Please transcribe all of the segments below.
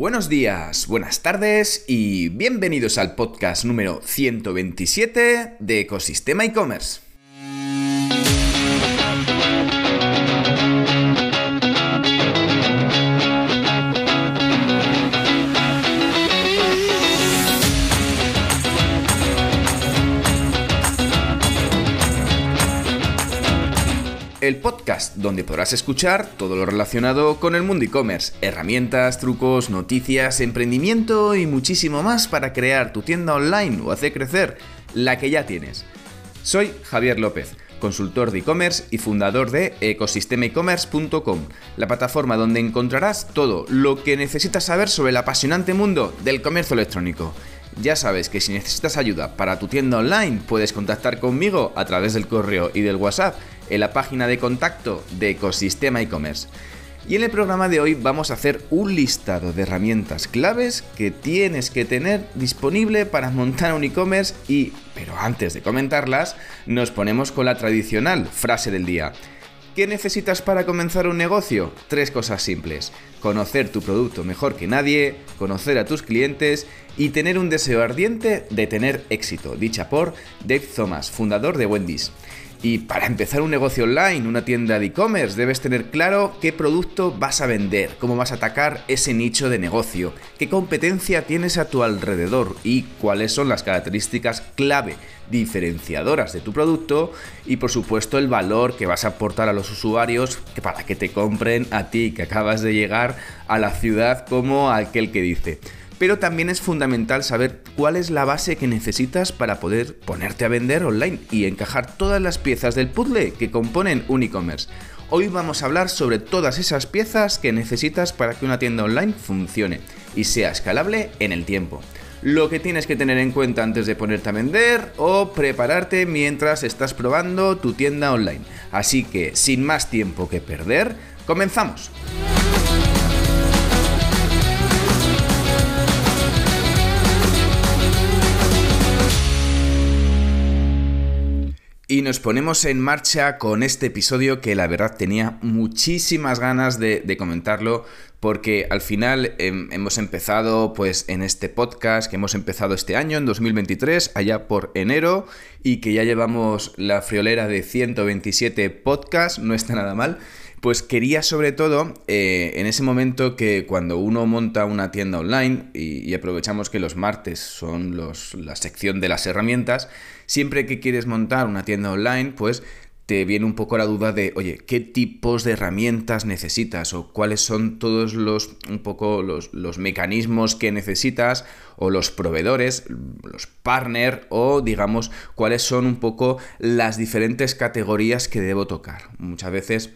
Buenos días, buenas tardes y bienvenidos al podcast número 127 de Ecosistema e-commerce. El podcast donde podrás escuchar todo lo relacionado con el mundo e-commerce, herramientas, trucos, noticias, emprendimiento y muchísimo más para crear tu tienda online o hacer crecer la que ya tienes. Soy Javier López, consultor de e-commerce y fundador de ecosistemaecommerce.com, la plataforma donde encontrarás todo lo que necesitas saber sobre el apasionante mundo del comercio electrónico. Ya sabes que si necesitas ayuda para tu tienda online, puedes contactar conmigo a través del correo y del WhatsApp en la página de contacto de Ecosistema e-commerce. Y en el programa de hoy vamos a hacer un listado de herramientas claves que tienes que tener disponible para montar un e-commerce y, pero antes de comentarlas, nos ponemos con la tradicional frase del día. ¿Qué necesitas para comenzar un negocio? Tres cosas simples. Conocer tu producto mejor que nadie, conocer a tus clientes y tener un deseo ardiente de tener éxito, dicha por Dave Thomas, fundador de Wendy's. Y para empezar un negocio online, una tienda de e-commerce, debes tener claro qué producto vas a vender, cómo vas a atacar ese nicho de negocio, qué competencia tienes a tu alrededor y cuáles son las características clave diferenciadoras de tu producto y por supuesto el valor que vas a aportar a los usuarios para que te compren a ti que acabas de llegar a la ciudad como aquel que dice pero también es fundamental saber cuál es la base que necesitas para poder ponerte a vender online y encajar todas las piezas del puzzle que componen un e-commerce. Hoy vamos a hablar sobre todas esas piezas que necesitas para que una tienda online funcione y sea escalable en el tiempo. Lo que tienes que tener en cuenta antes de ponerte a vender o prepararte mientras estás probando tu tienda online. Así que, sin más tiempo que perder, comenzamos. Y nos ponemos en marcha con este episodio que la verdad tenía muchísimas ganas de, comentarlo porque al final em, hemos empezado pues en este podcast que hemos empezado este año, en 2023, allá por enero, y que ya llevamos la friolera de 127 podcasts, no está nada mal. Pues quería sobre todo, eh, en ese momento que cuando uno monta una tienda online, y, aprovechamos que los martes son los, la sección de las herramientas, siempre que quieres montar una tienda online, pues te viene un poco la duda de, oye, ¿qué tipos de herramientas necesitas? O cuáles son todos los, un poco los, los mecanismos que necesitas, o los proveedores, los partners, o digamos, cuáles son un poco las diferentes categorías que debo tocar. Muchas veces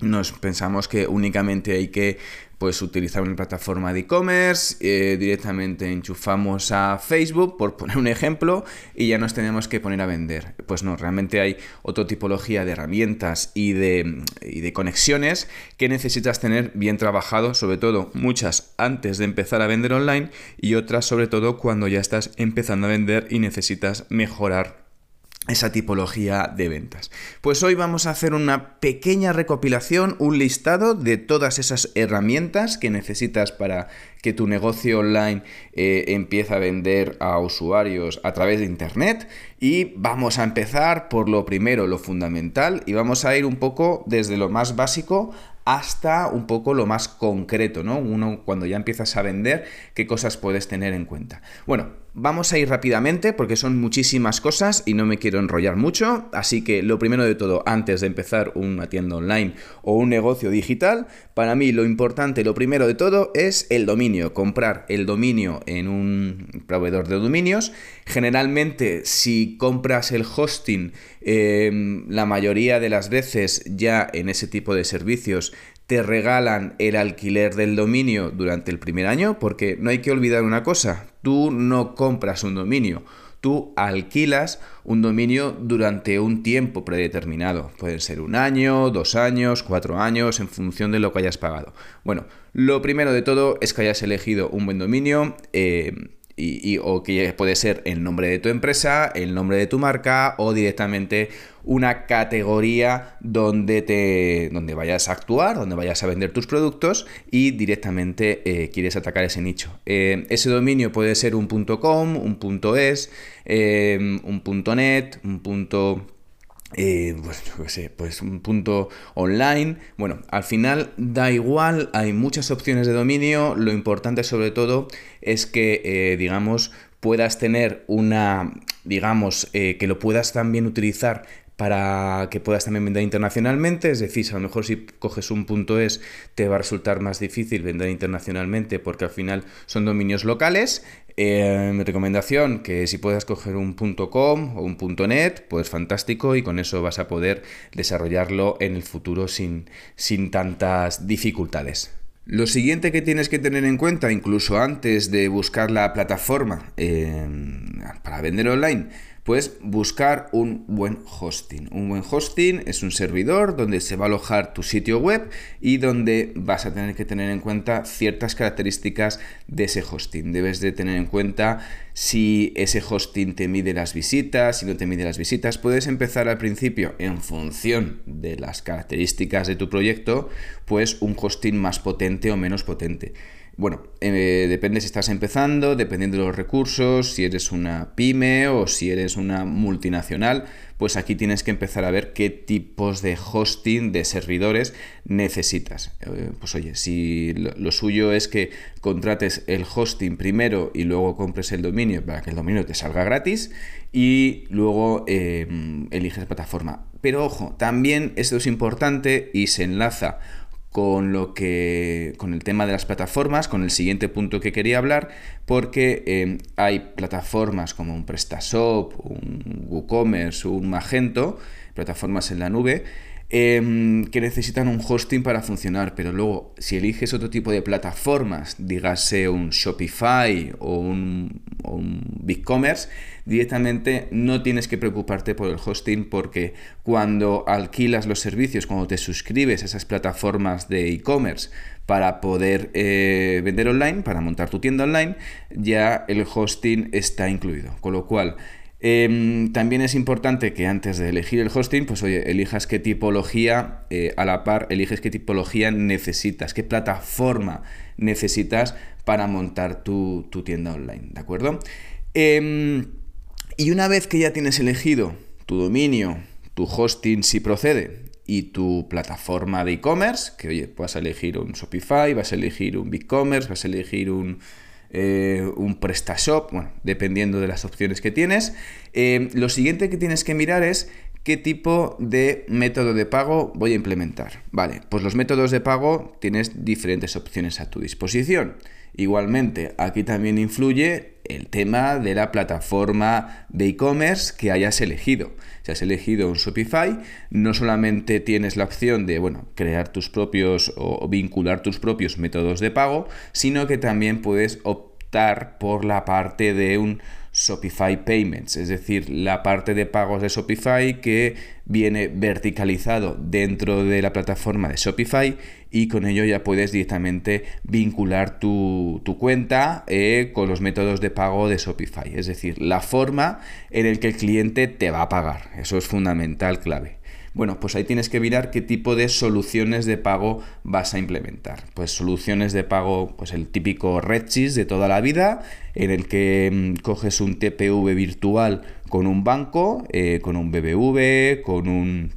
nos pensamos que únicamente hay que pues, utilizar una plataforma de e-commerce, eh, directamente enchufamos a Facebook, por poner un ejemplo, y ya nos tenemos que poner a vender. Pues no, realmente hay otra tipología de herramientas y de, y de conexiones que necesitas tener bien trabajado, sobre todo muchas antes de empezar a vender online y otras sobre todo cuando ya estás empezando a vender y necesitas mejorar esa tipología de ventas. Pues hoy vamos a hacer una pequeña recopilación, un listado de todas esas herramientas que necesitas para que tu negocio online eh, empiece a vender a usuarios a través de Internet. Y vamos a empezar por lo primero, lo fundamental, y vamos a ir un poco desde lo más básico hasta un poco lo más concreto, ¿no? Uno cuando ya empiezas a vender, qué cosas puedes tener en cuenta. Bueno, vamos a ir rápidamente porque son muchísimas cosas y no me quiero enrollar mucho, así que lo primero de todo, antes de empezar una tienda online o un negocio digital, para mí lo importante, lo primero de todo es el dominio, comprar el dominio en un proveedor de dominios. Generalmente si compras el hosting, eh, la mayoría de las veces ya en ese tipo de servicios te regalan el alquiler del dominio durante el primer año, porque no hay que olvidar una cosa, tú no compras un dominio, tú alquilas un dominio durante un tiempo predeterminado. Pueden ser un año, dos años, cuatro años, en función de lo que hayas pagado. Bueno, lo primero de todo es que hayas elegido un buen dominio. Eh, y, o que puede ser el nombre de tu empresa, el nombre de tu marca o directamente una categoría donde, te, donde vayas a actuar, donde vayas a vender tus productos y directamente eh, quieres atacar ese nicho. Eh, ese dominio puede ser un .com, un .es, eh, un .net, un punto... pues, sé, pues un punto online. Bueno, al final da igual, hay muchas opciones de dominio. Lo importante sobre todo es que, digamos, puedas tener una, digamos, que lo puedas también utilizar para que puedas también vender internacionalmente, es decir, a lo mejor si coges un punto es te va a resultar más difícil vender internacionalmente porque al final son dominios locales. Eh, mi recomendación que si puedes coger un .com o un .net, pues fantástico y con eso vas a poder desarrollarlo en el futuro sin, sin tantas dificultades. Lo siguiente que tienes que tener en cuenta, incluso antes de buscar la plataforma eh, para vender online, pues buscar un buen hosting. Un buen hosting es un servidor donde se va a alojar tu sitio web y donde vas a tener que tener en cuenta ciertas características de ese hosting. Debes de tener en cuenta si ese hosting te mide las visitas, si no te mide las visitas. Puedes empezar al principio en función de las características de tu proyecto, pues un hosting más potente o menos potente. Bueno, eh, depende si estás empezando, dependiendo de los recursos, si eres una pyme o si eres una multinacional, pues aquí tienes que empezar a ver qué tipos de hosting, de servidores necesitas. Eh, pues oye, si lo, suyo es que contrates el hosting primero y luego compres el dominio para que el dominio te salga gratis y luego em, eliges plataforma. Pero ojo, también esto es importante y se enlaza con lo que con el tema de las plataformas, con el siguiente punto que quería hablar, porque eh, hay plataformas como un PrestaShop, un WooCommerce, un Magento, plataformas en la nube, em, que necesitan un hosting para funcionar, pero luego si eliges otro tipo de plataformas, dígase un Shopify o un, BigCommerce, directamente no tienes que preocuparte por el hosting porque cuando alquilas los servicios, cuando te suscribes a esas plataformas de e-commerce para poder eh, vender online, para montar tu tienda online, ya el hosting está incluido. Con lo cual, em, también es importante que antes de elegir el hosting, pues oye, elijas qué tipología, eh, a la par, eliges qué tipología necesitas, qué plataforma necesitas para montar tu, tu tienda online, ¿de acuerdo? Em, y una vez que ya tienes elegido tu dominio, tu hosting si procede y tu plataforma de e-commerce, que oye, vas a elegir un Shopify, vas a elegir un BigCommerce, vas a elegir un, eh, un PrestaShop, bueno, dependiendo de las opciones que tienes. Eh, lo siguiente que tienes que mirar es qué tipo de método de pago voy a implementar. Vale, pues los métodos de pago tienes diferentes opciones a tu disposición. Igualmente, aquí también influye el tema de la plataforma de e-commerce que hayas elegido. Si has elegido un Shopify, no solamente tienes la opción de bueno, crear tus propios o vincular tus propios métodos de pago, sino que también puedes optar por la parte de un Shopify Payments, es decir, la parte de pagos de Shopify que viene verticalizado dentro de la plataforma de Shopify y con ello ya puedes directamente vincular tu, cuenta eh, con los métodos de pago de Shopify, es decir, la forma en la que el cliente te va a pagar. Eso es fundamental, clave. Bueno, pues ahí tienes que mirar qué tipo de soluciones de pago vas a implementar. Pues soluciones de pago, pues el típico Redsys de toda la vida, en el que mm, coges un TPV virtual con un banco, eh, con un BBV, con un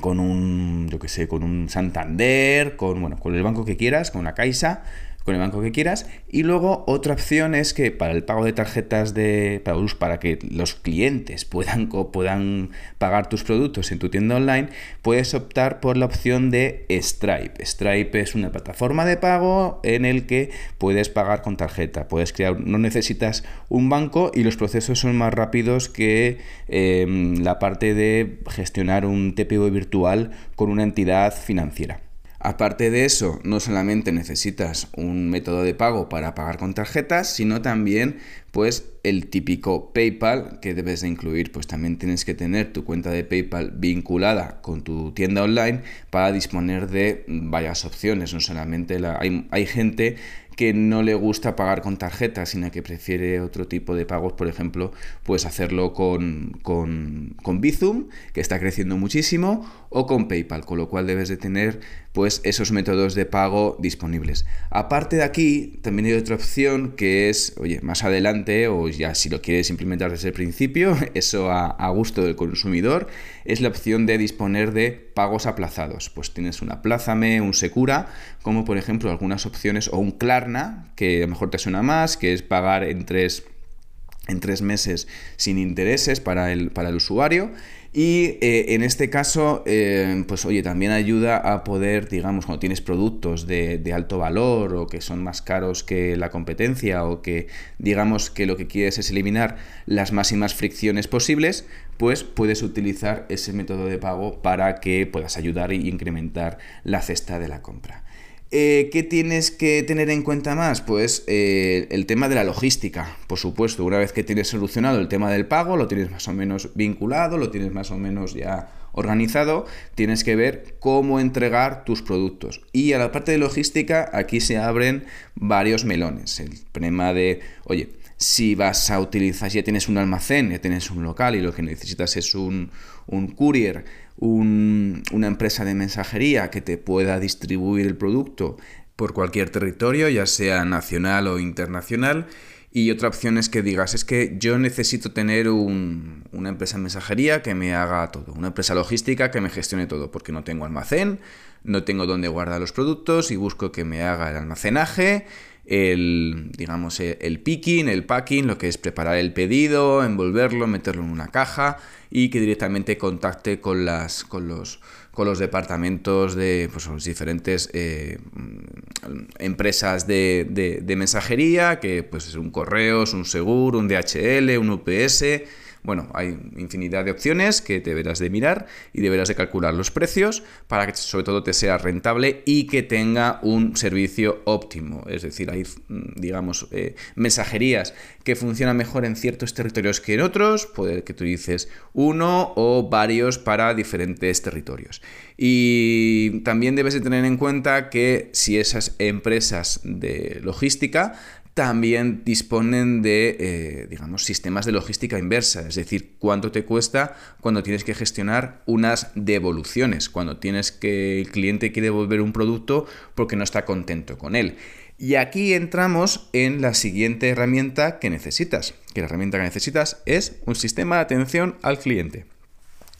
con un, yo que sé, con un Santander, con, bueno, con el banco que quieras, con una Caixa, con el banco que quieras. Y luego otra opción es que para el pago de tarjetas de para, para que los clientes puedan, puedan pagar tus productos en tu tienda online, puedes optar por la opción de Stripe. Stripe es una plataforma de pago en el que puedes pagar con tarjeta. Puedes crear, no necesitas un banco y los procesos son más rápidos que em, la parte de gestionar un TPV virtual con una entidad financiera. Aparte de eso, no solamente necesitas un método de pago para pagar con tarjetas, sino también pues el típico PayPal que debes de incluir, pues también tienes que tener tu cuenta de PayPal vinculada con tu tienda online para disponer de varias opciones, no solamente la hay, hay gente que no le gusta pagar con tarjeta, sino que prefiere otro tipo de pagos, por ejemplo, puedes hacerlo con, con, con Bizum, que está creciendo muchísimo, o con PayPal, con lo cual debes de tener pues esos métodos de pago disponibles. Aparte de aquí, también hay otra opción que es, oye, más o ya si lo quieres implementar desde el principio, eso a, gusto del consumidor, es la opción de disponer de pagos aplazados. Pues tienes un Aplázame, un Secura, como por ejemplo algunas opciones, o un Klarna, que a lo mejor te suena más, que es pagar en tres en tres meses sin intereses para el, para el usuario y eh, en este caso, eh, pues oye, también ayuda a poder, digamos, cuando tienes productos de, alto valor o que son más caros que la competencia o que digamos que lo que quieres es eliminar las máximas fricciones posibles, pues puedes utilizar ese método de pago para que puedas ayudar e incrementar la cesta de la compra. Eh, ¿Qué tienes que tener en cuenta más? Pues eh, el tema de la logística, por supuesto. Una vez que tienes solucionado el tema del pago, lo tienes más o menos vinculado, lo tienes más o menos ya organizado, tienes que ver cómo entregar tus productos. Y a la parte de logística, aquí se abren varios melones. El tema de, oye, si vas a utilizar, ya tienes un almacén, ya tienes un local y lo que necesitas es un, un courier, una empresa de mensajería que te pueda distribuir el producto por cualquier territorio, ya sea nacional o internacional. Y otra opción es que digas, es que yo necesito tener una empresa de mensajería que me haga todo, una empresa logística que me gestione todo, porque no tengo almacén, no tengo dónde guardar los productos y busco que me haga el almacenaje, el, digamos, el picking, el packing, lo que es preparar el pedido, envolverlo, meterlo en una caja y que directamente contacte con, las, con, los, con los departamentos de pues, los diferentes eh, empresas de, de, mensajería, que pues es un correos, un seguro, un DHL, un UPS bueno, hay infinidad de opciones que deberás de mirar y deberás de calcular los precios para que sobre todo te sea rentable y que tenga un servicio óptimo. Es decir, hay, mm, digamos, eh, mensajerías que funcionan mejor en ciertos territorios que en otros, puede que tú dices uno o varios para diferentes territorios. Y también debes de tener en cuenta que si esas empresas de logística también disponen de, eh, digamos, sistemas de logística inversa, es decir, cuánto te cuesta cuando tienes que gestionar unas devoluciones, cuando tienes que el cliente quiere devolver un producto porque no está contento con él. Y aquí entramos en la siguiente herramienta que necesitas, que la herramienta que necesitas es un sistema de atención al cliente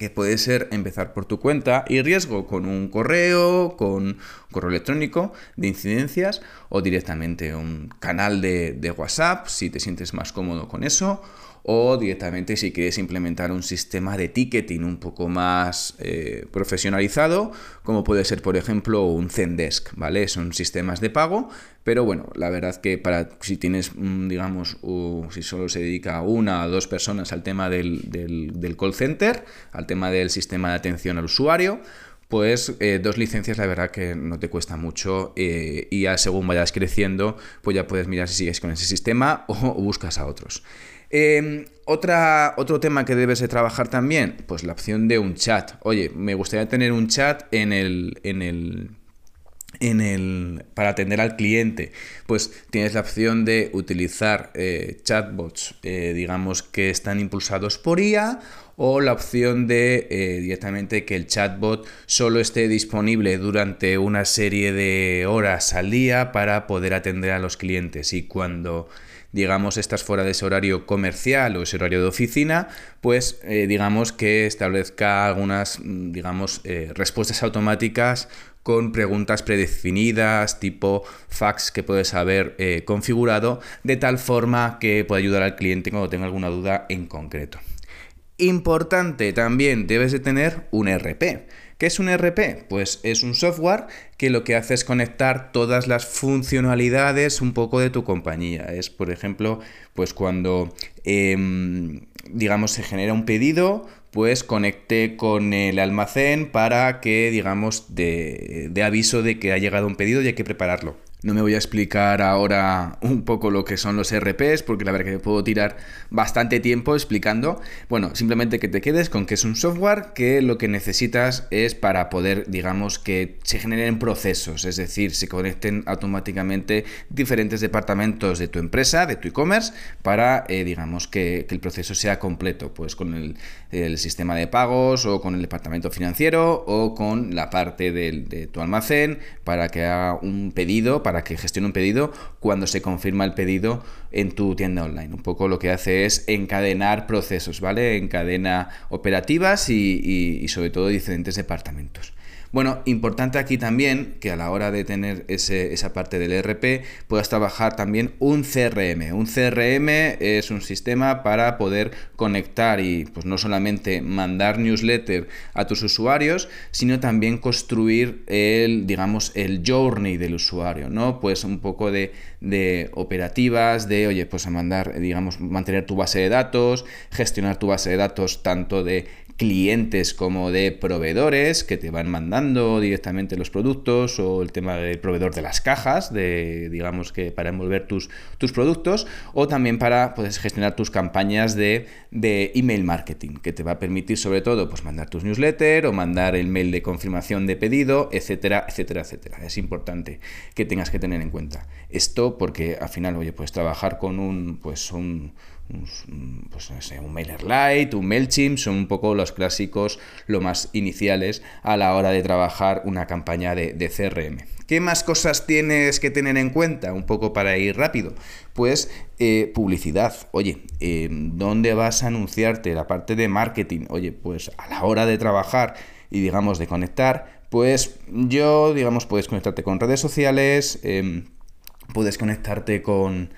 que puede ser empezar por tu cuenta y riesgo con un correo, con correo electrónico de incidencias o directamente un canal de, de WhatsApp si te sientes más cómodo con eso o directamente si quieres implementar un sistema de ticketing un poco más eh, profesionalizado, como puede ser por ejemplo un Zendesk, ¿vale? Son sistemas de pago, pero bueno, la verdad que para si tienes, mm, digamos, si solo se dedica una o dos personas al tema del, del, call center, al tema del sistema de atención al usuario, pues eh, dos licencias la verdad que no te cuesta mucho eh, y ya según vayas creciendo pues ya puedes mirar si sigues con ese sistema o buscas a otros. Otra, otro tema que debes de trabajar también, pues la opción de un chat. Oye, me gustaría tener un chat en el, en el, en el, para atender al cliente, pues tienes la opción de utilizar eh, chatbots, eh, digamos que están impulsados por IA, o la opción de eh, directamente que el chatbot solo esté disponible durante una serie de horas al día para poder atender a los clientes. Y cuando digamos, estás fuera de ese horario comercial o ese horario de oficina, pues digamos que establezca algunas, mm, digamos, respuestas automáticas con preguntas predefinidas, tipo fax que puedes haber eh, configurado, de tal forma que pueda ayudar al cliente cuando tenga alguna duda en concreto. Importante también, debes de tener un RP. ¿Qué es un RP? Pues es un software que lo que hace es conectar todas las funcionalidades un poco de tu compañía. Es, por ejemplo, pues cuando, em, digamos, se genera un pedido, pues conecte con el almacén para que, digamos, de, de aviso de que ha llegado un pedido y hay que prepararlo. No me voy a explicar ahora un poco lo que son los RPs, porque la verdad que puedo tirar bastante tiempo explicando. Bueno, simplemente que te quedes con que es un software que lo que necesitas es para poder, digamos, que se generen procesos, es decir, se conecten automáticamente diferentes departamentos de tu empresa, de tu e-commerce, para, eh, digamos, que, el proceso sea completo, pues con el, sistema de pagos o con el departamento financiero o con la parte de tu almacén para que haga un pedido para que gestione un pedido cuando se confirma el pedido en tu tienda online. Un poco lo que hace es encadenar procesos, ¿vale? Encadena operativas y sobre todo diferentes departamentos. Bueno, importante aquí también que a la hora de tener esa parte del ERP puedas trabajar también un CRM. Un CRM es un sistema para poder conectar y pues no solamente mandar newsletter a tus usuarios, sino también construir el, digamos, el journey del usuario, ¿no? Pues un poco de, de operativas, de, oye, pues a mandar, digamos, mantener tu base de datos, gestionar tu base de datos tanto de clientes como de proveedores que te van mandando directamente los productos o el tema del proveedor de las cajas, de digamos que para envolver tus, tus productos o también para pues, gestionar tus campañas de, de, email marketing que te va a permitir sobre todo pues mandar tus newsletters o mandar el mail de confirmación de pedido, etcétera, etcétera, etcétera. Es importante que tengas que tener en cuenta esto porque al final, oye, puedes trabajar con un pues un pues no sé, un un MailChimp, son un poco los clásicos, lo más iniciales a la hora de trabajar una campaña de, CRM. ¿Qué más cosas tienes que tener en cuenta? Un poco para ir rápido. Pues eh, publicidad. Oye, eh, ¿dónde vas a anunciarte? La parte de marketing. Oye, pues a la hora de trabajar y digamos de conectar, pues yo, digamos, puedes conectarte con redes sociales, em, puedes conectarte con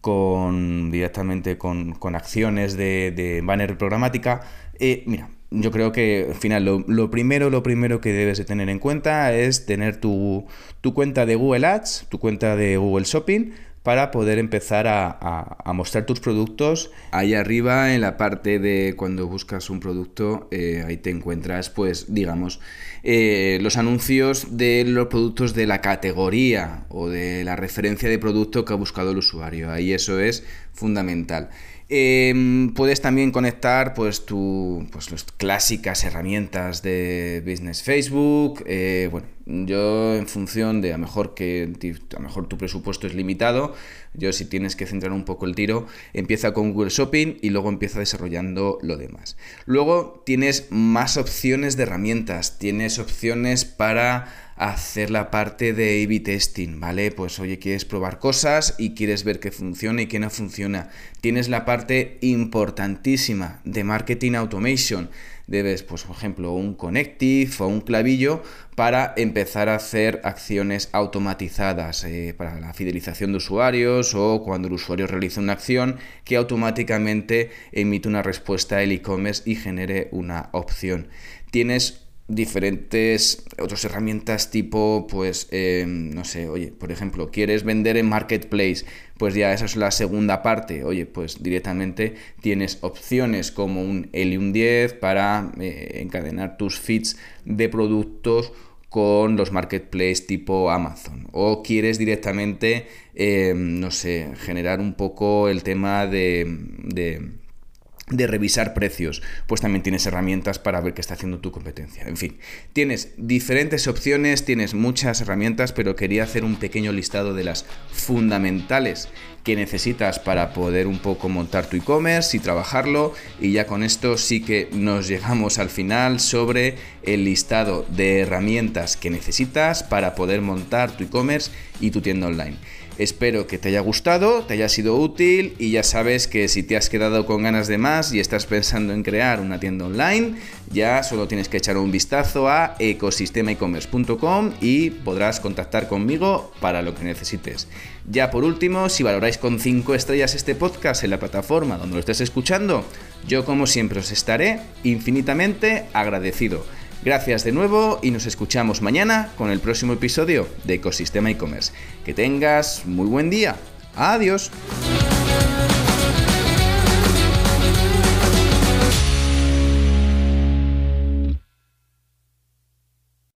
con directamente con, acciones de, banner programática. Eh, mira, yo creo que al final lo, primero, lo primero que debes de tener en cuenta es tener tu, tu cuenta de Google Ads, tu cuenta de Google Shopping, para poder empezar a, mostrar tus productos. Ahí arriba en la parte de cuando buscas un producto, eh, ahí te encuentras pues digamos eh, los anuncios de los productos de la categoría o de la referencia de producto que ha buscado el usuario. Ahí eso es fundamental. Em, puedes también conectar pues, tu, pues las clásicas herramientas de Business Facebook. Eh, bueno, yo en función de a mejor que a mejor tu presupuesto es limitado, yo si tienes que centrar un poco el tiro, empieza con Google Shopping y luego empieza desarrollando lo demás. Luego tienes más opciones de herramientas, tienes opciones para hacer la parte de A-B testing, ¿vale? Pues oye, quieres probar cosas y quieres ver qué funciona y qué no funciona. Tienes la parte importantísima de marketing automation. Debes, pues, por ejemplo, un connective o un clavillo para empezar a hacer acciones automatizadas eh, para la fidelización de usuarios o cuando el usuario realiza una acción que automáticamente emite una respuesta al e-commerce y genere una opción. Tienes diferentes otras herramientas tipo, pues, eh, no sé, oye, por ejemplo, quieres vender en Marketplace, pues ya esa es la segunda parte, oye, pues directamente tienes opciones como un Helium 10 para eh, encadenar tus feeds de productos con los marketplaces tipo Amazon. O quieres directamente, eh, no sé, generar un poco el tema de de revisar precios, pues también tienes herramientas para ver qué está haciendo tu competencia. En fin, tienes diferentes opciones, tienes muchas herramientas, pero quería hacer un pequeño listado de las fundamentales que necesitas para poder un poco montar tu e-commerce y trabajarlo. Y ya con esto sí que nos llegamos al final sobre el listado de herramientas que necesitas para poder montar tu e-commerce y tu tienda online. Espero que te haya gustado, te haya sido útil y ya sabes que si te has quedado con ganas de más y estás pensando en crear una tienda online, ya solo tienes que echar un vistazo a ecosistemaecommerce.com y podrás contactar conmigo para lo que necesites. Ya por último, si valoráis con 5 estrellas este podcast en la plataforma donde lo estés escuchando, yo como siempre os estaré infinitamente agradecido. Gracias de nuevo y nos escuchamos mañana con el próximo episodio de Ecosistema e-commerce. Que tengas muy buen día. Adiós.